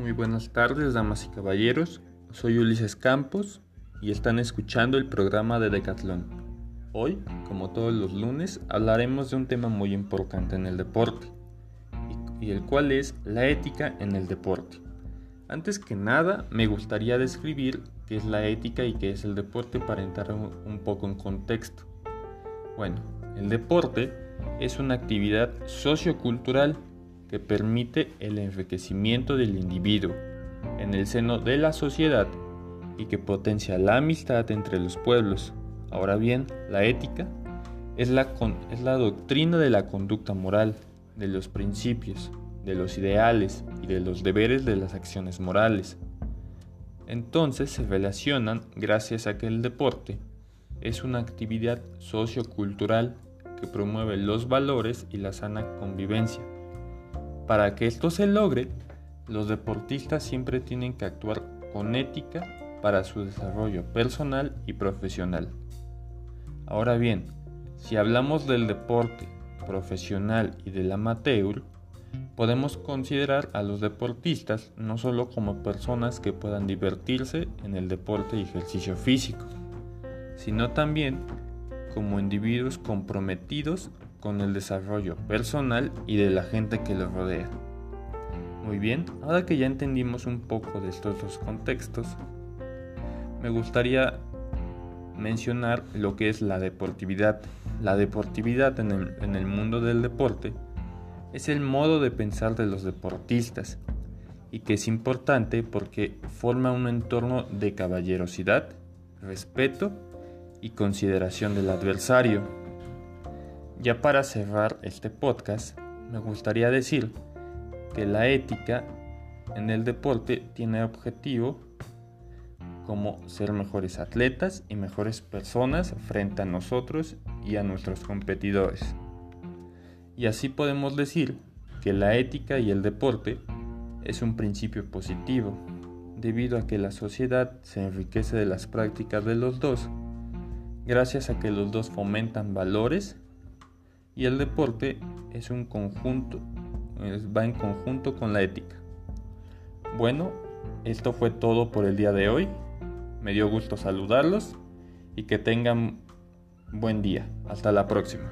Muy buenas tardes, damas y caballeros. Soy Ulises Campos y están escuchando el programa de Decathlon. Hoy, como todos los lunes, hablaremos de un tema muy importante en el deporte, y el cual es la ética en el deporte. Antes que nada, me gustaría describir qué es la ética y qué es el deporte para entrar un poco en contexto. Bueno, el deporte es una actividad sociocultural que permite el enriquecimiento del individuo en el seno de la sociedad y que potencia la amistad entre los pueblos. Ahora bien, la ética es la, es la doctrina de la conducta moral, de los principios, de los ideales y de los deberes de las acciones morales. Entonces se relacionan gracias a que el deporte es una actividad sociocultural que promueve los valores y la sana convivencia para que esto se logre, los deportistas siempre tienen que actuar con ética para su desarrollo personal y profesional. Ahora bien, si hablamos del deporte profesional y del amateur, podemos considerar a los deportistas no solo como personas que puedan divertirse en el deporte y ejercicio físico, sino también como individuos comprometidos con el desarrollo personal y de la gente que los rodea. Muy bien, ahora que ya entendimos un poco de estos dos contextos, me gustaría mencionar lo que es la deportividad. La deportividad en el, en el mundo del deporte es el modo de pensar de los deportistas y que es importante porque forma un entorno de caballerosidad, respeto y consideración del adversario. Ya para cerrar este podcast, me gustaría decir que la ética en el deporte tiene objetivo como ser mejores atletas y mejores personas frente a nosotros y a nuestros competidores. Y así podemos decir que la ética y el deporte es un principio positivo, debido a que la sociedad se enriquece de las prácticas de los dos, gracias a que los dos fomentan valores y el deporte es un conjunto, va en conjunto con la ética. Bueno, esto fue todo por el día de hoy. Me dio gusto saludarlos y que tengan buen día. Hasta la próxima.